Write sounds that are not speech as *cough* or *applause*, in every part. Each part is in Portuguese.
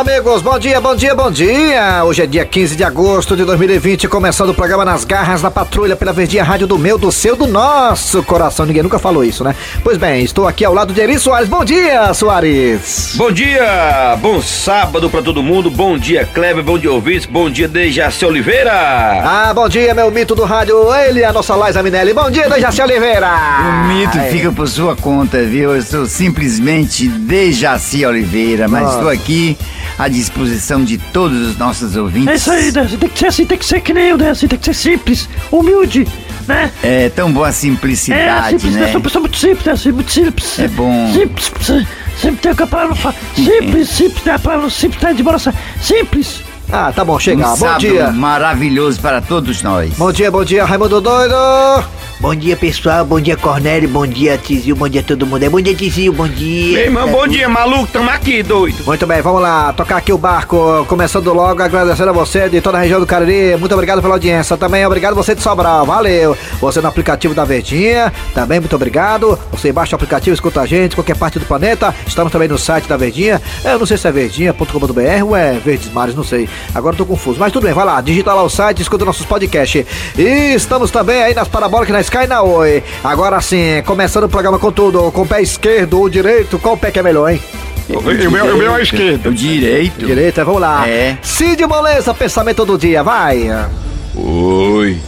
Alô, amigos, bom dia, bom dia, bom dia. Hoje é dia 15 de agosto de 2020, começando o programa Nas Garras da Patrulha pela Verdinha Rádio do meu, do seu, do nosso coração. Ninguém nunca falou isso, né? Pois bem, estou aqui ao lado de Eri Soares. Bom dia, Soares. Bom dia, bom sábado pra todo mundo. Bom dia, Kleber, bom dia, ouvintes. Bom dia, Dejaci Oliveira. Ah, bom dia, meu mito do rádio. Ele, a nossa Laisa Minelli. Bom dia, Dejaci Oliveira. O mito Ai. fica por sua conta, viu? Eu sou simplesmente Dejaci Oliveira, mas Nossa. estou aqui à disposição de todos os nossos É ouvintes. isso aí. Tem que ser assim, tem que ser que nem eu, Décio. Tem que ser simples, humilde, né? É tão boa a É, simplicidade, simples, né? Sou uma pessoa muito simples, Décio. Muito simples. É bom. Simples. Sempre *laughs* tem a palavra. Simples, simples, né? A palavra simples tá de bola. Simples. Ah, tá bom, chega. Um bom dia. maravilhoso para todos nós. Bom dia, bom dia, Raimundo Doido. Bom dia, pessoal. Bom dia, Cornélio. Bom dia, Tizil. Bom dia, todo mundo. É, Bom dia, Tizil. Bom dia. Meu irmão, bom dia, maluco. Tamo aqui, doido. Muito bem, vamos lá, tocar aqui o barco, começando logo agradecendo a você de toda a região do Cariri, muito obrigado pela audiência, também obrigado você de Sobral, valeu, você no aplicativo da Verdinha, também muito obrigado, você baixa o aplicativo, escuta a gente, qualquer parte do planeta, estamos também no site da Verdinha, eu não sei se é verdinha.com.br ou é Verdes Mares, não sei, agora eu tô confuso, mas tudo bem, vai lá, digita lá o site, escuta nossos podcasts, e estamos também aí nas parabólicas, na E na Oi, agora sim, começando o programa com tudo, com o pé esquerdo ou direito, qual pé que é melhor, hein? O meu, o meu à esquerda. O direito. Direita, vamos lá. É. Cid Moleza, pensamento do dia, vai. Oi,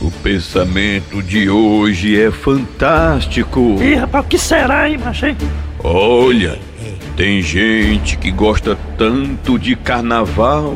o pensamento de hoje é fantástico. Ih, rapaz, o que será, hein, hein? Olha, tem gente que gosta tanto de carnaval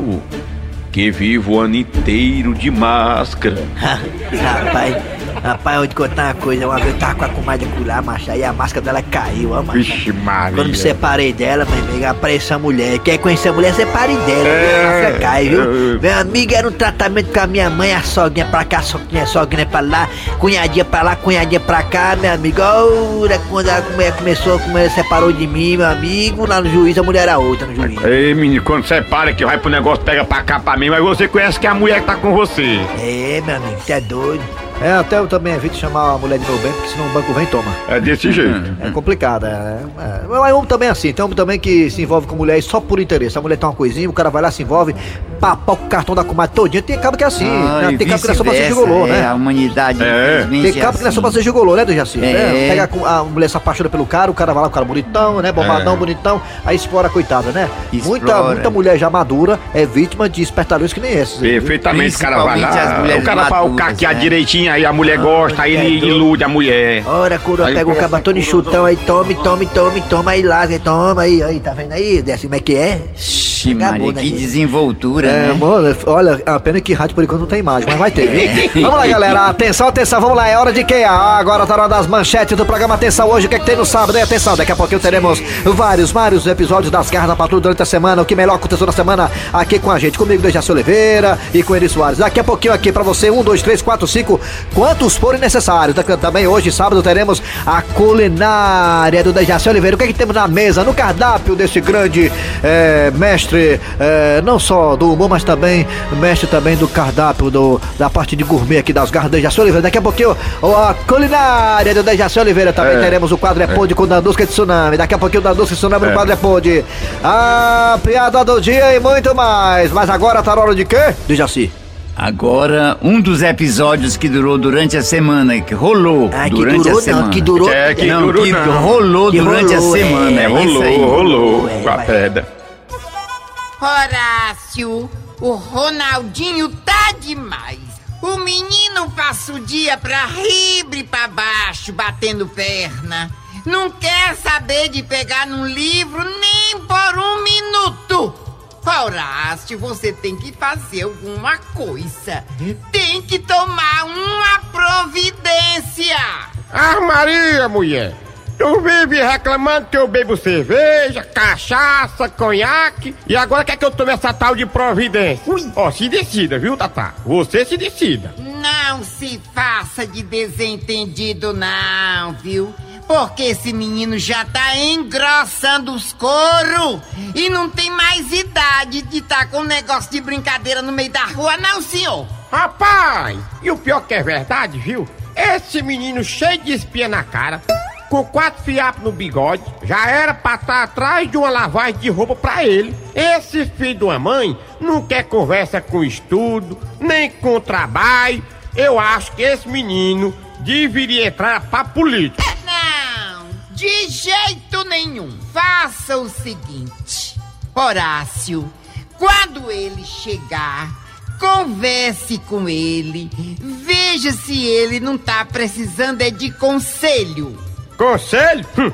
que vive o ano inteiro de máscara. *laughs* rapaz, rapaz, eu te contar uma coisa. Uma vez eu tava com a comadre lá, macho. Aí a máscara dela caiu, ó, macho. Vixe, Maria. Quando me separei dela, meu amigo, apareceu a mulher. Quer conhecer a mulher, separe dela. É? A máscara cai, viu? Meu amigo, era um tratamento com a minha mãe, a sogrinha pra cá, sogrinha, sogrinha pra lá, cunhadinha pra lá, cunhadinha pra cá, meu amigo. Ora, quando a mulher começou, como ela separou de mim, meu amigo, lá no juiz, a mulher era outra no juiz. Ei, menino, quando você para que vai pro negócio, pega pra cá pra mim, mas você conhece que é a mulher que tá com você. É, meu amigo, você é doido. É, até eu também evito chamar a mulher de meu bem, porque senão o banco vem e toma. É desse jeito. É complicado, é. é. Mas homem também é assim, tem homem também que se envolve com mulher só por interesse. A mulher tem uma coisinha, o cara vai lá, se envolve, papau com o cartão da comadre todinho. Tem cabo que é assim, Ah, né? e Tem cabo que não é só pra ser gigolô, é, né? A humanidade, É. Tem cabo que não é só assim. pra ser gigolô, né, do Jaci? É. É, Pega com- a mulher se apaixona pelo cara, o cara vai lá, o cara bonitão, né? Bombadão, É. bonitão, aí explora, coitada, né? Muita, Explora. muita mulher já madura é vítima de espertalhões que nem esses. Perfeitamente, o cara vai lá. O cara faz o caquear né? direitinho, aí a mulher gosta, aí ele é ilude a mulher. Ora, coroa, Aí pega o cabatão de chutão aí, tome, tome, tome, toma aí, lasga, toma aí, aí, tá vendo aí? Desce como é que é? Maria, né, que desenvoltura, É, né? mano, olha, a pena que rádio por enquanto não tem imagem, mas vai ter, viu? *laughs* vamos lá, galera. Atenção, atenção, vamos lá. É hora de quem? Ah, agora tá na hora das manchetes do programa Atenção hoje. O que é que tem no sábado, hein? Atenção, daqui a pouquinho teremos vários, vários episódios das Garras da Patrulha durante a semana. O que melhor aconteceu na semana aqui com a gente. Comigo, Dejaci Oliveira e com Eri Soares. Daqui a pouquinho aqui pra você, um, dois, três, quatro, cinco, quantos forem necessários. Daqui- Também hoje, sábado, teremos a culinária do Dejaci Oliveira. O que é que temos na mesa, no cardápio desse grande eh, mestre, eh, não só do humor, mas também mestre também do cardápio do, da parte de gourmet aqui das garras do Dejaci Oliveira. Daqui a pouquinho, a culinária do Dejaci Oliveira. Também teremos o quadro É Pod com Dandusca de Tsunami. Daqui a pouquinho o Dandusca de Tsunami no quadro É Pod. A piada do dia e muito mais. Mas agora tá na hora de quê? Dejaci. Agora, um dos episódios que durou durante a semana, que rolou Ah, que durante durou a semana. não, que durou. É, que não, durou que não. rolou Que durante rolou, a semana. é, É, rolou, aí. rolou É, com a vai. pedra. Horácio, o Ronaldinho tá demais. O menino passa o dia pra ribre e pra baixo, batendo perna. Não quer saber de pegar num livro nem por um minuto. Horácio, você tem que fazer alguma coisa. Tem que tomar uma providência. Ah, Maria, mulher! Tu vive reclamando que eu bebo cerveja, cachaça, conhaque e agora quer que eu tome essa tal de providência? Ó, se decida, viu, Tatá? Você se decida. Não se faça de desentendido, não, viu? Porque esse menino já tá engrossando os coros e não tem mais idade de estar com um negócio de brincadeira no meio da rua, não, senhor. Rapaz, e o pior que é verdade, viu? Esse menino cheio de espinha na cara, com quatro fiapos no bigode, já era pra estar atrás de uma lavagem de roupa pra ele. Esse filho de uma mãe não quer conversa com estudo, nem com trabalho. Eu acho que esse menino deveria entrar pra política. Não, de jeito nenhum. Faça o seguinte, Horácio, quando ele chegar, converse com ele, veja se ele não tá precisando é de conselho. Conselho? Hum,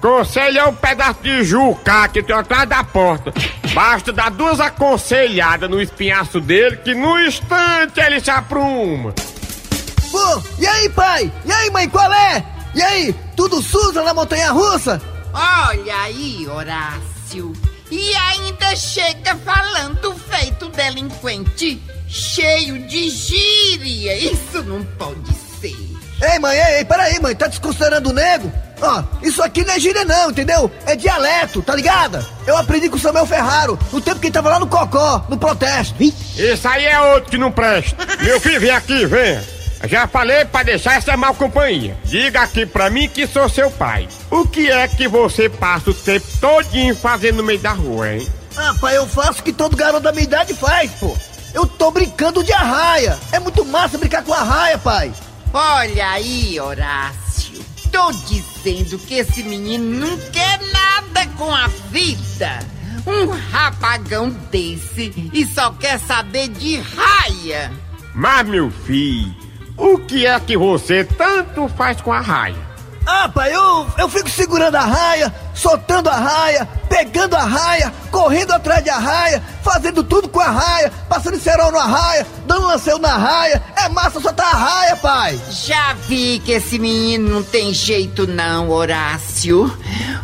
Conselho é um pedaço de juca que tem atrás da porta. Basta dar duas aconselhadas no espinhaço dele que no instante ele se apruma. Pô, e aí, pai? E aí, mãe, qual é? E aí, tudo suja na montanha russa? Olha aí, Horácio. E ainda chega falando feito delinquente, cheio de gíria. Isso não pode ser. Ei, mãe, ei, ei, peraí, mãe, tá desconsiderando o nego? Ó, isso aqui não é gíria não, entendeu? É dialeto, tá ligada? Eu aprendi com o Samuel Ferraro, no tempo que ele tava lá no Cocó, no protesto. Isso aí é outro que não presta. Meu filho, vem aqui, vem. Já falei pra deixar essa mal companhia. Diga aqui pra mim que sou seu pai. O que é que você passa o tempo todinho fazendo no meio da rua, hein? Ah, pai, eu faço o que todo garoto da minha idade faz, pô. Eu tô brincando de arraia. É muito massa brincar com arraia, pai. Olha aí, Horácio. Tô dizendo que esse menino não quer nada com a vida. Um rapagão desse e só quer saber de raia. Mas, meu filho, o que é que você tanto faz com a raia? Ah, pai, eu, eu fico segurando a raia, soltando a raia, pegando a raia, correndo atrás de raia, fazendo tudo com a raia, passando cerol na raia, dando lanceio na raia. É massa soltar a raia, pai. Já vi que esse menino não tem jeito não, Horácio.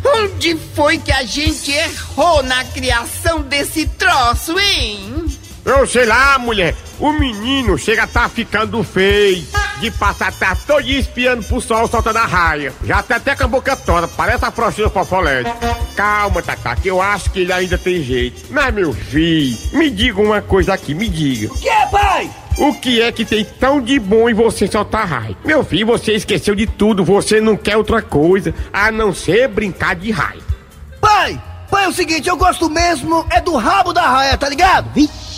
Onde foi que a gente errou na criação desse troço, hein? Eu sei lá, mulher. O menino chega a tá ficando feio. De passar tá todo dia espiando pro sol soltando a raia. Já tá até com a boca toda, parece a frostinha fofolete. Calma, Tata, que eu acho que ele ainda tem jeito. Mas, meu filho, me diga uma coisa aqui, me diga. Que é, pai? O que é que tem tão de bom em você soltar raia? Meu filho, você esqueceu de tudo, você não quer outra coisa a não ser brincar de raia. Pai, pai, é o seguinte, eu gosto mesmo é do rabo da raia, tá ligado?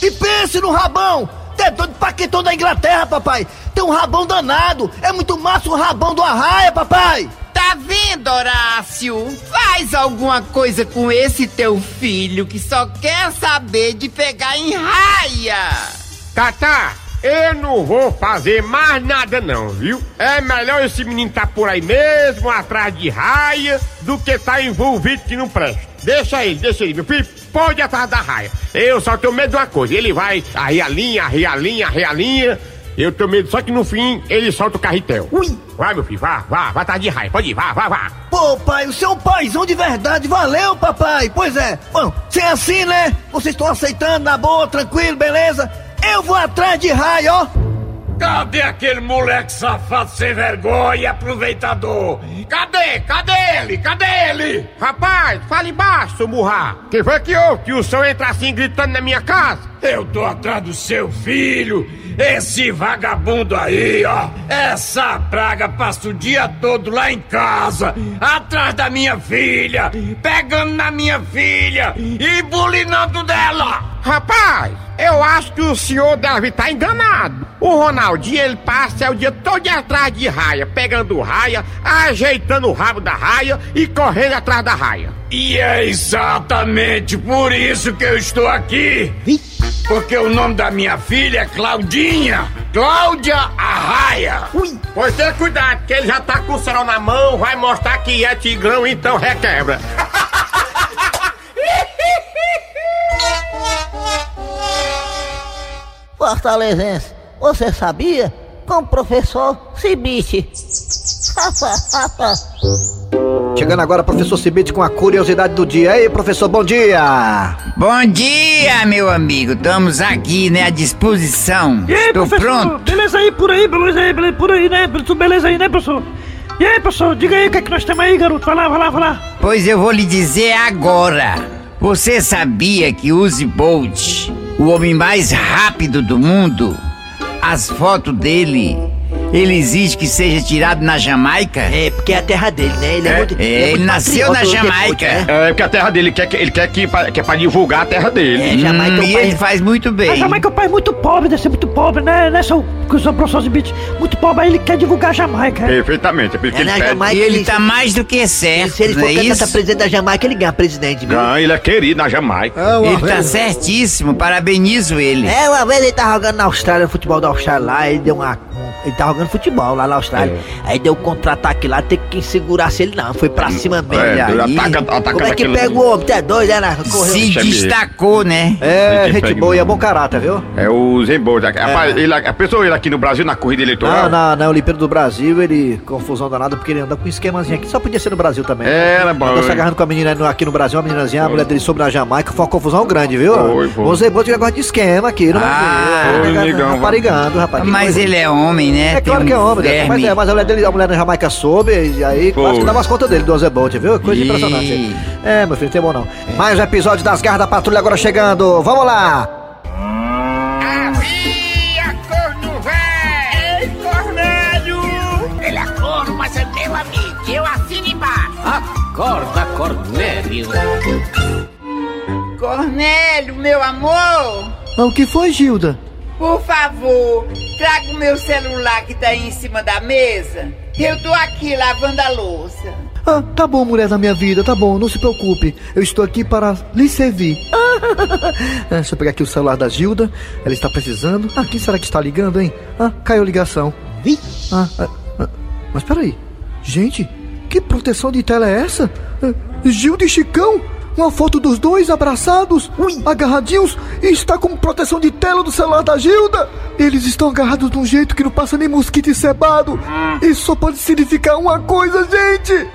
E pense no rabão. Tem doido paquetão da Inglaterra, papai. Tem um rabão danado. É muito massa o rabão do arraia, papai. Tá vendo, Horácio? Faz alguma coisa com esse teu filho que só quer saber de pegar em raia. Tata, eu não vou fazer mais nada não, viu? É melhor esse menino tá por aí mesmo, atrás de raia, do que tá envolvido que não presta. Deixa ele, deixa ele, meu filho, pode atrás da raia. Eu só tenho medo de uma coisa, ele vai arreia a linha, arreia a linha, arreia a linha. Eu tenho medo só que no fim ele solta o carretel. Ui. Vai, meu filho, vá, vá, vá atrás de raia, pode ir, vá, vá, vá. Pô, pai, o seu paizão de verdade. Valeu, papai. Pois é. Bom, se é assim, né? Vocês estão aceitando, na boa, tranquilo, beleza? Eu vou atrás de raia, ó. Cadê aquele moleque safado sem vergonha e aproveitador? Cadê? Cadê ele? Cadê ele? Rapaz, fale baixo, murra. Que foi que houve que o senhor entra assim gritando na minha casa? Eu tô atrás do seu filho. Esse vagabundo aí, ó. Essa praga passa o dia todo lá em casa, atrás da minha filha, pegando na minha filha e bulinando dela. Rapaz, eu acho que o senhor deve estar enganado. O Ronaldinho, ele passa o dia todo atrás de raia, pegando raia, ajeitando o rabo da raia e correndo atrás da raia. E é exatamente por isso que eu estou aqui. Porque o nome da minha filha é Claudinha. Cláudia Arraia. Ui, pois tenha cuidado, que ele já tá com o cerol na mão, vai mostrar que é tigrão, então requebra. *laughs* Fortalezense, você sabia? Com o professor Cibite. *laughs* Chegando agora, professor Cibite, com a curiosidade do dia. Ei, professor, bom dia! Bom dia, meu amigo. Estamos aqui, né, à disposição. E aí, Estou professor? pronto. Beleza aí, por aí, beleza aí, beleza por aí, né? Tudo beleza aí, né, professor? E aí, professor, diga aí o que é que nós temos aí, garoto. Vai lá, vai lá, vai lá. Pois eu vou lhe dizer agora. Você sabia que Uzi Bolt, o homem mais rápido do mundo, as fotos dele Ele exige que seja tirado na Jamaica? É, porque é a terra dele, né? Ele é, É, muito. é, é ele nasceu na o Depois, Jamaica. né? É porque a terra dele quer que ele quer que, que é pra divulgar a terra dele. É, Jamaica Hum, é um e ele faz muito bem. A Jamaica é um país muito pobre, deve ser muito pobre, né? né seu, com o seu professor Zibit? Muito pobre, aí ele quer divulgar a Jamaica. é? Perfeitamente, é por isso É que ele. Jamaica. E ele ele- tá mais do que certo, Se ele for não é candidato a presidente da Jamaica, ele ganha presidente, viu? Não, ele é querido na Jamaica. Ele tá certíssimo, parabenizo ele. É, uma vez ele tava jogando na Austrália, no futebol da Austrália lá, ele deu uma. Ele tava jogando futebol lá na Austrália. É. Aí deu um contra-ataque lá, tem que segurar se ele não. Foi pra cima mesmo. É, Olha aí. ataca, ataca Como é que daquele- pega o homem? Tu é doido, é? né? Correu. Se ver. destacou, né? É, gente boa e é não. bom caráter, viu? É o Zembold. Rapaz, ele, a pessoa ele aqui no Brasil, na corrida eleitoral. Ah, na, na Olimpíada do Brasil, ele, confusão danada, porque ele anda com um esquemazinho aqui. Só podia ser no Brasil também. É, Era bom. Andou se agarrando com a menina aqui no Brasil, uma meninazinha, a mulher dele sobre na Jamaica, foi uma confusão grande, viu? Foi, foi. O Zé Boto negócio de esquema aqui no Ah, Brasil. foi, Pegando- negão, Raparigando, rapaz. Mas ele é homem, né? É claro Tem que é um homem, né? verme. mas, é, mas a mulher dele, a mulher na Jamaica soube, e aí quase Foi. que dava as contas dele, do Zé Bolt, viu? Coisa Ih. impressionante. É, meu filho, não tem bom não. Mais um episódio das Garras da Patrulha agora chegando. Vamos lá! Havia corno véi! Ei, Cornélio! Ele é corno, mas é meu amigo. Eu assino embaixo. Acorda, Cornélio. Cornélio, meu amor, o que foi, Gilda? Por favor, traga o meu celular que tá aí em cima da mesa. Eu tô aqui lavando a louça. Ah, tá bom, mulher da minha vida, tá bom, não se preocupe. Eu estou aqui para lhe servir. *laughs* Ah, deixa eu pegar aqui o celular da Gilda. Ela está precisando. Ah, quem será que está ligando, hein? Ah, caiu a ligação. Ah, ah, ah, mas peraí. Gente, que proteção de tela é essa? Ah, Gilda e Chicão? Uma foto dos dois abraçados, agarradinhos, e está com proteção de tela do celular da Gilda. Eles estão agarrados de um jeito que não passa nem mosquito encebado. Isso só pode significar uma coisa, gente.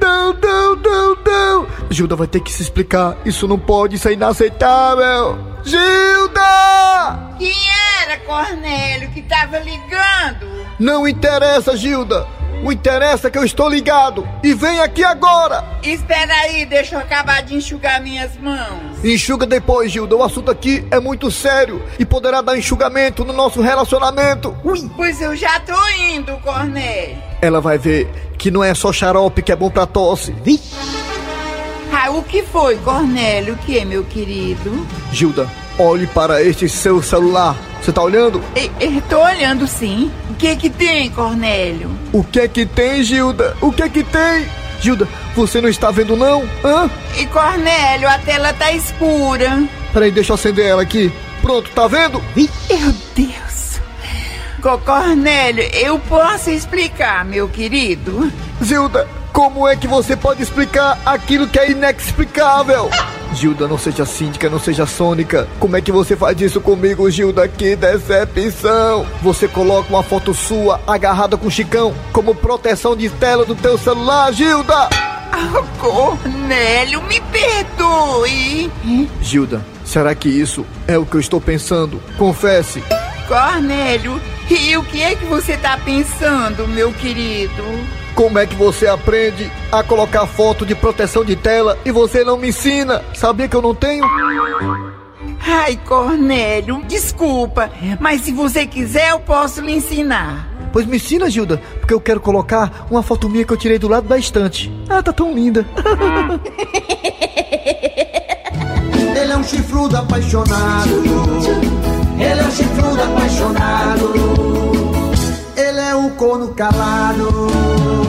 Não, não, não, não! Gilda vai ter que se explicar. Isso não pode, isso é inaceitável! Gilda! Quem era, Cornélio, que tava ligando? Não interessa, Gilda! O interessa é que eu estou ligado! E vem aqui agora! Espera aí, deixa eu acabar de enxugar minhas mãos. Enxuga depois, Gilda. O assunto aqui é muito sério e poderá dar enxugamento no nosso relacionamento. Ui. Pois eu já tô indo, Cornélio. Ela vai ver que não é só xarope que é bom pra tosse. Ah, o que foi, Cornélio? O que, meu querido? Gilda, olhe para este seu celular. Você tá olhando? Tô olhando sim. O que que tem, Cornélio? O que é que tem, Gilda? O que é que tem? Gilda, você não está vendo não? Hã? E Cornélio, a tela tá escura. Peraí, deixa eu acender ela aqui. Pronto, tá vendo? Meu Deus. Co Cornélio, eu posso explicar, meu querido? Gilda, como é que você pode explicar aquilo que é inexplicável? *laughs* Gilda, não seja síndica, não seja sônica. Como é que você faz isso comigo, Gilda? Que decepção! Você coloca uma foto sua agarrada com Chicão como proteção de tela do teu celular, Gilda! Ah, Cornélio, me perdoe. Gilda, será que isso é o que eu estou pensando? Confesse. Cornélio, e o que é que você tá pensando, meu querido? Como é que você aprende a colocar foto de proteção de tela e você não me ensina? Sabia que eu não tenho? Ai, Cornélio, desculpa, mas se você quiser eu posso lhe ensinar. Pois me ensina, Gilda, porque eu quero colocar uma foto minha que eu tirei do lado da estante. Ah, tá tão linda. *laughs* Ele é um chifrudo apaixonado. Ele é um chifrudo apaixonado. Ele é um corno calado.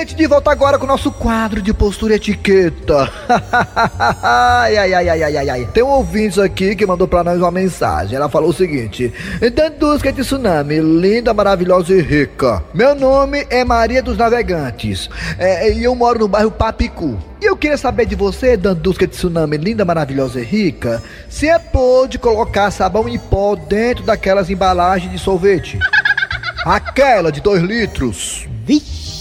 Gente, de volta agora com o nosso quadro de postura e etiqueta. *laughs* ai, ai, ai, ai, ai, ai. Tem um ouvinte aqui que mandou pra nós uma mensagem. Ela falou o seguinte: Dandusca de Tsunami, linda, maravilhosa e rica. Meu nome é Maria dos Navegantes é, e eu moro no bairro Papicu. E eu queria saber de você, Dandusca de Tsunami, linda, maravilhosa e rica, se é pôde colocar sabão em pó dentro daquelas embalagens de sorvete. *laughs* Aquela de 2 litros.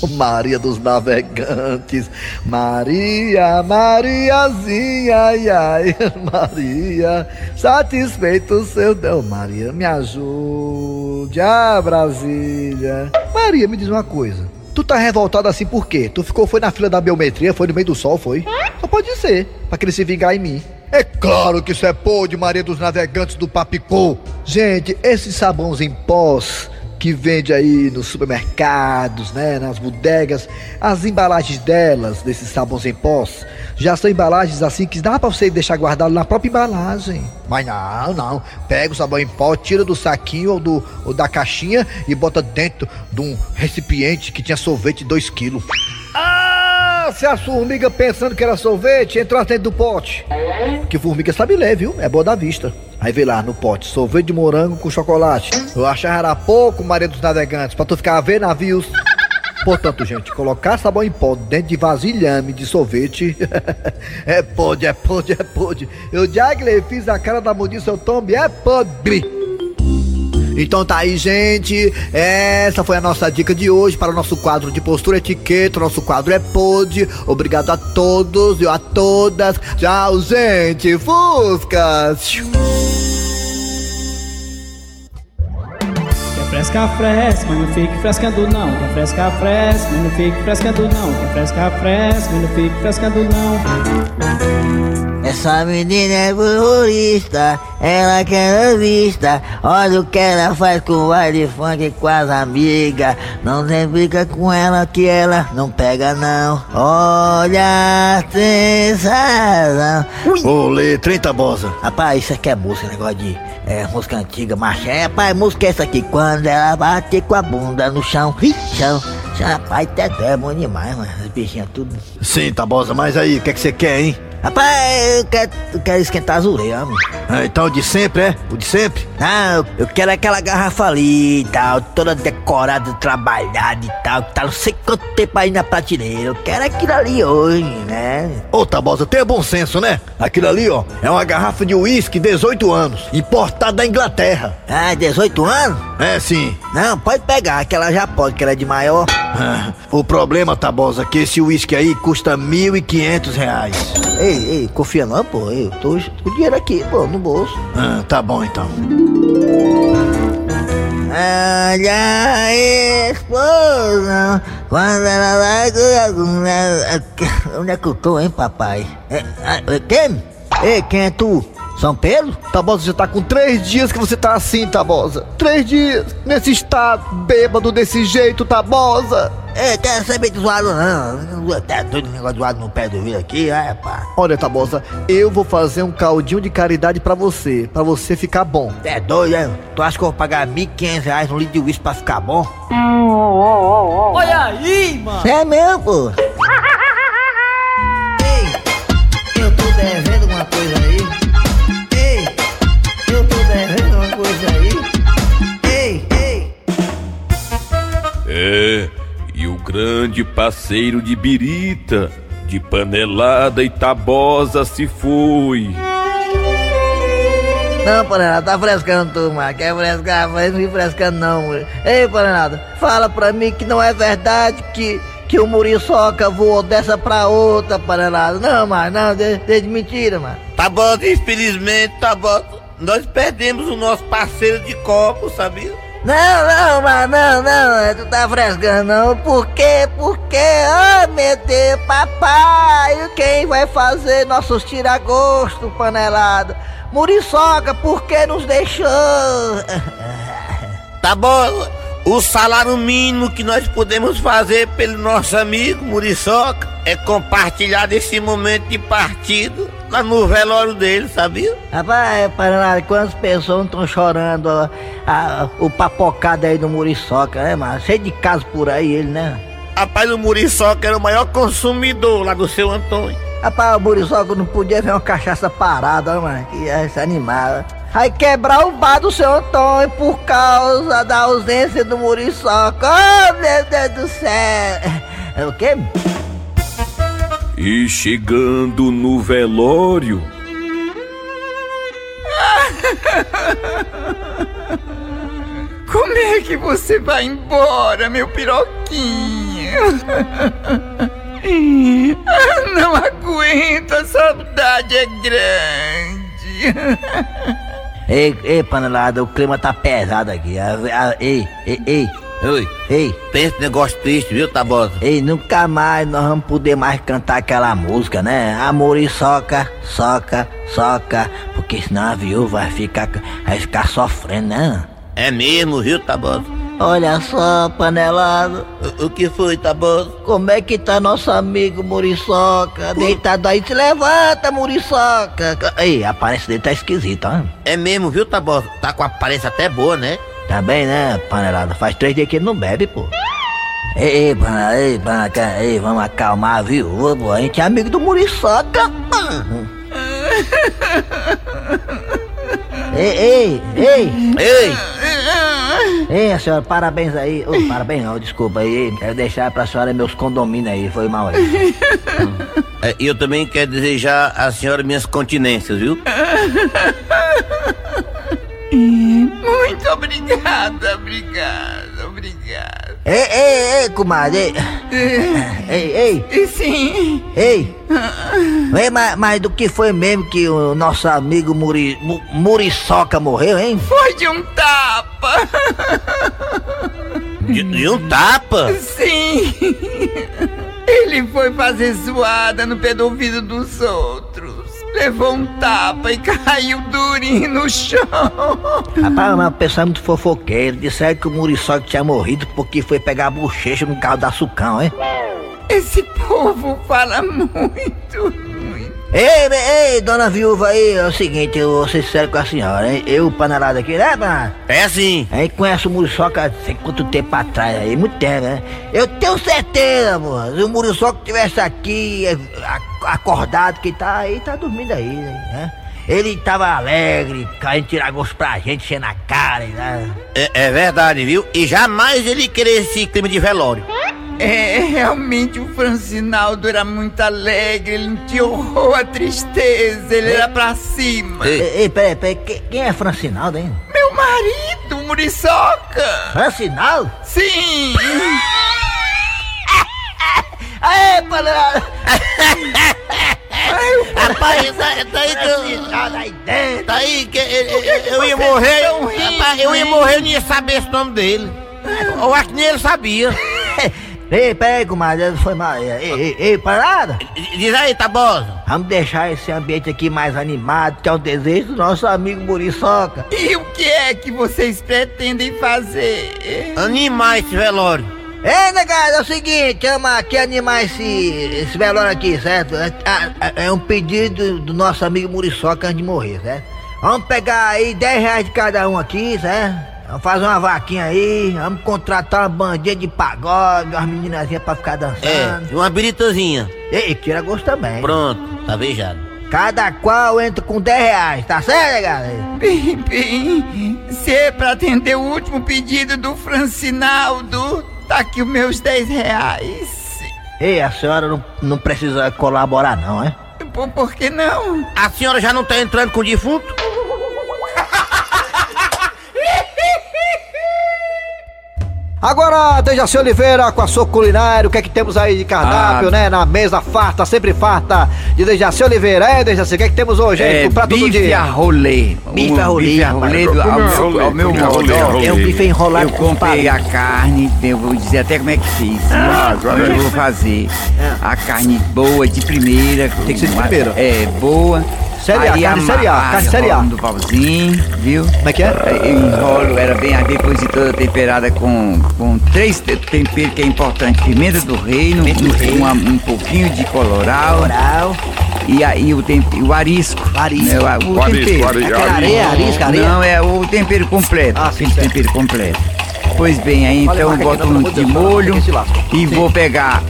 Maria dos Navegantes, Maria, Mariazinha, ai, ai, *laughs* Maria, satisfeito seu Deus, Maria, me ajude, ah, Brasília. Maria, me diz uma coisa, tu tá revoltado assim por quê? Tu ficou, foi na fila da biometria, foi no meio do sol, foi? Só pode ser, pra querer se vingar em mim. É claro que isso é pô de Maria dos Navegantes do Papicô. Gente, esses sabões em pós que vende aí nos supermercados, né, nas bodegas, as embalagens delas, desses sabões em pós, já são embalagens assim que dá pra você deixar guardado na própria embalagem. Mas não, não. Pega o sabão em pó, tira do saquinho ou, do, ou da caixinha e bota dentro de um recipiente que tinha sorvete 2 quilos. Ah, se a formiga pensando que era sorvete, entrou dentro do pote. Que formiga sabe ler, viu? É boa da vista. Aí vê lá no pote, sorvete de morango com chocolate. Eu achava era pouco, Maria dos Navegantes, pra tu ficar a ver navios. *laughs* Portanto, gente, colocar sabão em pó dentro de vasilhame de sorvete *laughs* é pode, é pode, é pode. Eu já fiz a cara da mudinha, seu tombe, é podre. Então tá aí, gente. Essa foi a nossa dica de hoje para o nosso quadro de postura etiqueta. Nosso quadro é Pod. Obrigado a todos e a todas. Tchau, gente. Fuscas. Fresca, fresca, mas não fique frescando não. Quer fresca, fresca, mas não fique frescando não. Quer fresca, fresca, mas não fique frescando não. Essa menina é terrorista, ela quer vista. Olha o que ela faz com o baile funk com as amigas. Não tem briga com ela que ela não pega não. Olha, sensação. Olê, 30 bosa. Rapaz, isso aqui é música, negócio de é, música antiga, marcha. É, rapaz, música é essa aqui. Quando ela bate com a bunda no chão, ih, chão. Rapaz, teto é bom demais, mano. As bichinhas tudo. Sim, Tabosa, mas aí, o que é que você quer, hein? Rapaz, eu quero, eu quero esquentar as orelhas, mano. Ah, então o de sempre, é? O de sempre? Não, eu quero aquela garrafa ali e tal, toda decorada, trabalhada e tal, que tá não sei quanto tempo aí na prateleira. Eu quero aquilo ali hoje, né? Ô, Tabosa, tenha bom senso, né? Aquilo ali, ó, é uma garrafa de uísque 18 anos, importada da Inglaterra. Ah, 18 anos? É, sim. Não, pode pegar, que ela já pode, que ela é de maior. Ah, o problema, Tabosa, é que esse uísque aí custa 1.500 reais. Ei, ei, confia não, pô. Eu tô com o dinheiro aqui, pô, no bolso. Ah, tá bom então. Olha esposa, quando ela vai Onde é que eu tô, hein, papai? É, é, quem? Ei, quem é tu? São Pedro? Tabosa, já tá com três dias que você tá assim, Tabosa. Três dias, nesse estado, bêbado desse jeito, Tabosa. É, quero saber de zoado não. Tá doido negócio zoado no pé do vidro aqui, é, pá. Olha, Tabosa, eu vou fazer um caldinho de caridade pra você, pra você ficar bom. É doido, é? Tu acha que eu vou pagar 1.500 reais no litro de uísque pra ficar bom? Olha aí, mano. É mesmo, pô. É, e o grande parceiro de birita, de panelada e tabosa se foi. Não, Panelada, tá frescando tu, mano. Quer frescar, mas não fica frescando não, mulher. Ei, Panelada, fala pra mim que não é verdade que, que o Muriçoca voou dessa pra outra, Panelada. Não, mano, não, desde mentira, mano. Tá bom, infelizmente, tá bom. Nós perdemos o nosso parceiro de copo, sabia? Não, não, mano, não, não, tu tá frescando não. Por quê? Por quê? Oh, meu Deus, papai, quem vai fazer nossos tiragosto, Panelada? Muriçoca, por que nos deixou? *laughs* Tá bom, o salário mínimo que nós podemos fazer pelo nosso amigo Muriçoca é compartilhar desse momento de partido no velório dele, sabia? Rapaz, Panelada, quantas pessoas estão chorando ó, a- o papocado aí do Muriçoca, né, mano? Cheio de casos por aí, ele, né? Rapaz, o Muriçoca era o maior consumidor lá do seu Antônio. Rapaz, o Muriçoca não podia ver uma cachaça parada, ó, mano, que ia se animar. Aí quebrar o bar do seu Antônio por causa da ausência do Muriçoca. Oh, meu Deus do céu! É o quê? E chegando no velório, *laughs* Como é que você vai embora, meu piroquinho? *laughs* Não aguento, a saudade é grande. *laughs* Ei, ei, panelada, o clima tá pesado aqui. Ei, ei, ei, Oi. Ei. Pensa negócio triste, viu, Tabosa? Ei, nunca mais nós vamos poder mais cantar aquela música, né? Amor e soca, soca, soca. Porque senão a viúva vai ficar, vai ficar sofrendo, né? É mesmo, viu, Tabosa? Olha só, panelado. O, o que foi, Tabosa? Como é que tá nosso amigo Muriçoca? Deitado aí, se levanta, Muriçoca. Ei, a aparência dele tá esquisita, ó. É mesmo, viu, Tabosa? Tá com a aparência até boa, né? Tá bem, né, panelada? Faz três dias que ele não bebe, pô. Ei, ei, panelada, ei, panelada, ei, vamos acalmar a viúva, pô. A gente é amigo do Muriçoca. Ei, ei, ei! Ei! Ei, a senhora, parabéns aí. Oh, parabéns não, desculpa aí. Quero deixar pra senhora meus condomínios aí, foi mal aí. *laughs* É, E eu também quero desejar à senhora minhas continências, viu? Muito obrigada, obrigada, obrigada. Ei, ei, ei, comadre. *laughs* Ei, ei. Sim. Ei. Ei, mas, mas do que foi mesmo que o nosso amigo Muri, Mu- Muriçoca morreu, hein? Foi de um tapa. De, de um tapa? Sim. Ele foi fazer zoada no pé do ouvido dos outros. Levou um tapa e caiu durinho no chão. Rapaz, mas o pessoal é muito fofoqueiro. Disseram que o Muriçoca tinha morrido porque foi pegar a bochecha no carro da Sucão, hein? Esse povo fala muito. Ei, ei, dona viúva aí, é o seguinte, eu vou ser sincero com a senhora, hein? Eu, panelada aqui, né, panelada? É sim. A gente conhece o Muriçoca há sei quanto tempo atrás aí, muito tempo, né? Eu tenho certeza, pô, se o Muriçoca tivesse aqui, a- acordado, que tá aí, tá dormindo aí, né? Ele tava alegre, querendo tirar gosto pra gente, cheio na cara, né? É, é verdade, viu? E jamais ele querer esse clima de velório. É, realmente o Francinaldo era muito alegre, ele não tinha horror à tristeza, ele era pra cima. Ei, ei peraí, peraí, que- quem é Francinaldo, hein? Meu marido, o Muriçoca! Francinaldo? Sim! Aê, panelada! *laughs* Rapaz, tá, tá aí que eu. Tá aí que eu, ia morrer. Rapaz, eu ia morrer e não ia saber esse nome dele. Eu acho que nem ele sabia. *laughs* Ei, peraí, comadre, foi mal. Ei, ei, ei, parada! Diz aí, Tabosa. Vamos deixar esse ambiente aqui mais animado, que é o desejo do nosso amigo Muriçoca. E o que é que vocês pretendem fazer? Animar esse velório. Ei, negado, é o seguinte, vamos aqui animar esse, esse velório aqui, certo? É, é- é um pedido do nosso amigo Muriçoca antes de morrer, certo? Vamos pegar aí 10 reais de cada um aqui, certo? Vamos fazer uma vaquinha aí, vamos contratar uma bandinha de pagode, umas meninazinhas pra ficar É, dançando. e uma biritazinha. Ei, tira gosto também. Pronto, tá vejado. Cada qual entra com 10 reais, tá certo, negado? Bem, bem, se é pra atender o último pedido do Francinaldo, tá aqui os meus 10 reais. Ei, a senhora não, não precisa colaborar não, é? Por, por que não? A senhora já não tá entrando com o defunto? Agora, Dejaci Oliveira com a sua culinária, o que é que temos aí de cardápio, Ah. né? Na mesa farta, sempre farta, de Dejaci Oliveira. É, Dejaci, o que é que temos hoje, hein? É, pro prato do bife dia? a rolê. Bife O a rolê, Bife a rolê do, ao, rapaz. meu- Bife modo. É um bife enrolado Eu com comprei a carne, eu vou dizer até como é que fiz. Ah, Como agora eu vou fazer. A carne boa, de primeira. Tem que ser de primeira. É, boa. Série A, carne série A, carne série A. no pauzinho, viu? Como é que é? Eu enrolo, era bem a depois de toda temperada com, com três te- temperos que é importante. Pimenta do reino, um, uma- um pouquinho de colorau. Coral. E aí o, tempe, o arisco. Arisco. né, o, o O arisco, tempero. ari- Aquela areia, arisca, areia. Não, é o tempero completo. Ah, aquele certo. tempero completo. Pois bem, aí Olha, então boto não, um de Deus, molho e vou pegar.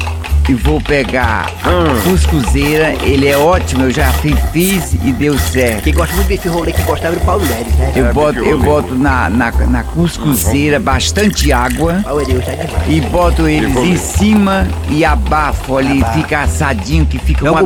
E vou pegar a cuscuzeira, ele é ótimo, eu já fi- fiz e deu certo. Quem gosta muito de bife rolê, que gostava do Paulo Leles, né? Eu boto, eu boto na, na, na cuscuzeira bastante água é demais. e boto eles em cima e abafo ali, Abafo. fica assadinho, que fica uma é é?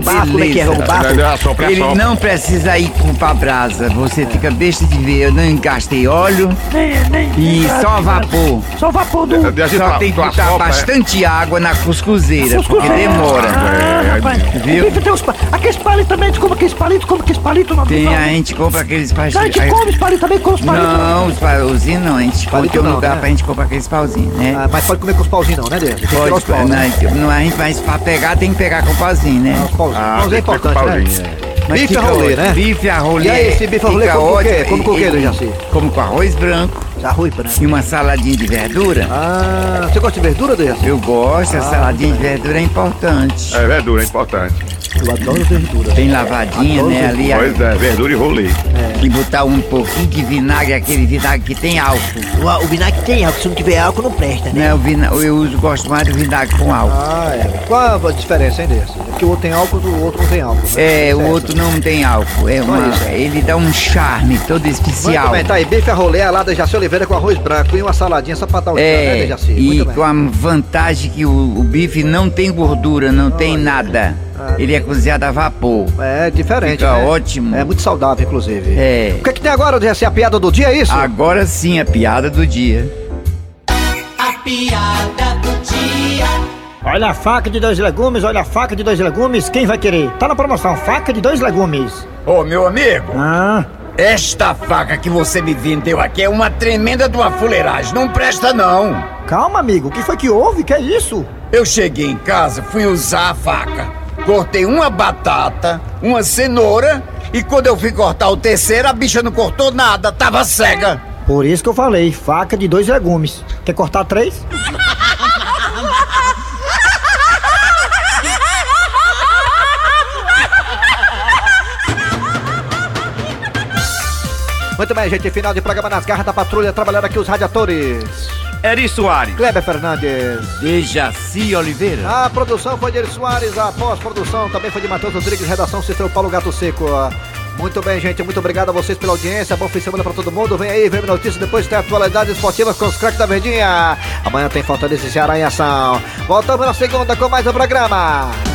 beleza. Ele não precisa ir com pra brasa, você fica besta de ver, eu não gastei óleo Nem, nem, e só vapor. Só vapor do. Só tem que botar é. bastante água na cuscuzeira, porque Cuscuzeira. demora. rapaz. Viu? O tem uns pa- Aqueles palitos também, a gente compra aqueles palitos, como aqueles palitos no Tem, a gente compra aqueles A gente come os palitos também, come os palitos. Não, os pauzinhos não, a gente Palito um não, lugar né? pra gente comprar aqueles pauzinhos, né? Ah, mas pode comer com os pauzinhos não, né, Deus? Que Pode, os paus, não, né? não, a gente, mas pra pegar tem que pegar com pauzinho, né? Os pauzinhos. pauzinho é importante, né? Mas Bife a rolê, né? Bife a rolê. E aí, esse bife a rolê com o quê? ótimo. Come com o quê, E- Dejaci? Como com arroz branco. Arroz branco. E uma saladinha de verdura. Ah, você gosta de verdura, Dejaci? Eu gosto, a Ah, saladinha de verdura é importante. É, verdura é importante. Eu adoro verdura. Bem lavadinha, Adoro né? Ali, Pois é, verdura e rolê. E botar um pouquinho de vinagre, aquele vinagre que tem álcool. O, o vinagre tem álcool, se não tiver álcool não presta, né? O vina- eu uso, gosto mais do vinagre com álcool. Ah, é. Qual a diferença, hein, desse? É que o outro tem álcool, o outro não tem álcool. né? É, o outro não tem álcool. É uma, ele dá um charme todo Muito especial. bem, tá aí. Bife a rolê, a lá Dejaci Oliveira com arroz branco e uma saladinha só pra dar o tchan, né, É, Dejaci? e Muito bem. com a vantagem que o, o bife não tem gordura, não tem nada. Ele é cozinhado a vapor. É diferente, Fica né? ótimo. É muito saudável, inclusive. É. O que, que tem agora, Dejaci? A piada do dia, é isso? Agora sim, a piada do dia. A piada do dia. Olha a faca de dois legumes, olha a faca de dois legumes, quem vai querer? Tá na promoção, faca de dois legumes. Ô, meu amigo, Ah, esta faca que você me vendeu aqui é uma tremenda de uma fuleiragem. Não presta, não. calma amigo, o que foi que houve? Que é isso? Eu cheguei em casa, fui usar a faca. Cortei uma batata, uma cenoura e quando eu fui cortar o terceiro, a bicha não cortou nada, tava cega. Por isso que eu falei, faca de dois legumes. Quer cortar três? Muito bem, gente. Final de programa nas garras da patrulha, trabalhando aqui os radiadores. Eri Soares. Kleber Fernandes. Dejaci Oliveira. A produção foi de Eri Soares, a pós-produção também foi de Matheus Rodrigues, redação Cícero Paulo Gato Seco. Muito bem, gente. Muito obrigado a vocês pela audiência. Bom fim de semana pra todo mundo. Vem aí, vem notícias. Depois tem atualidades esportivas com os craques da Verdinha. Amanhã tem Fortaleza e Ceará em ação. Voltamos na segunda com mais um programa.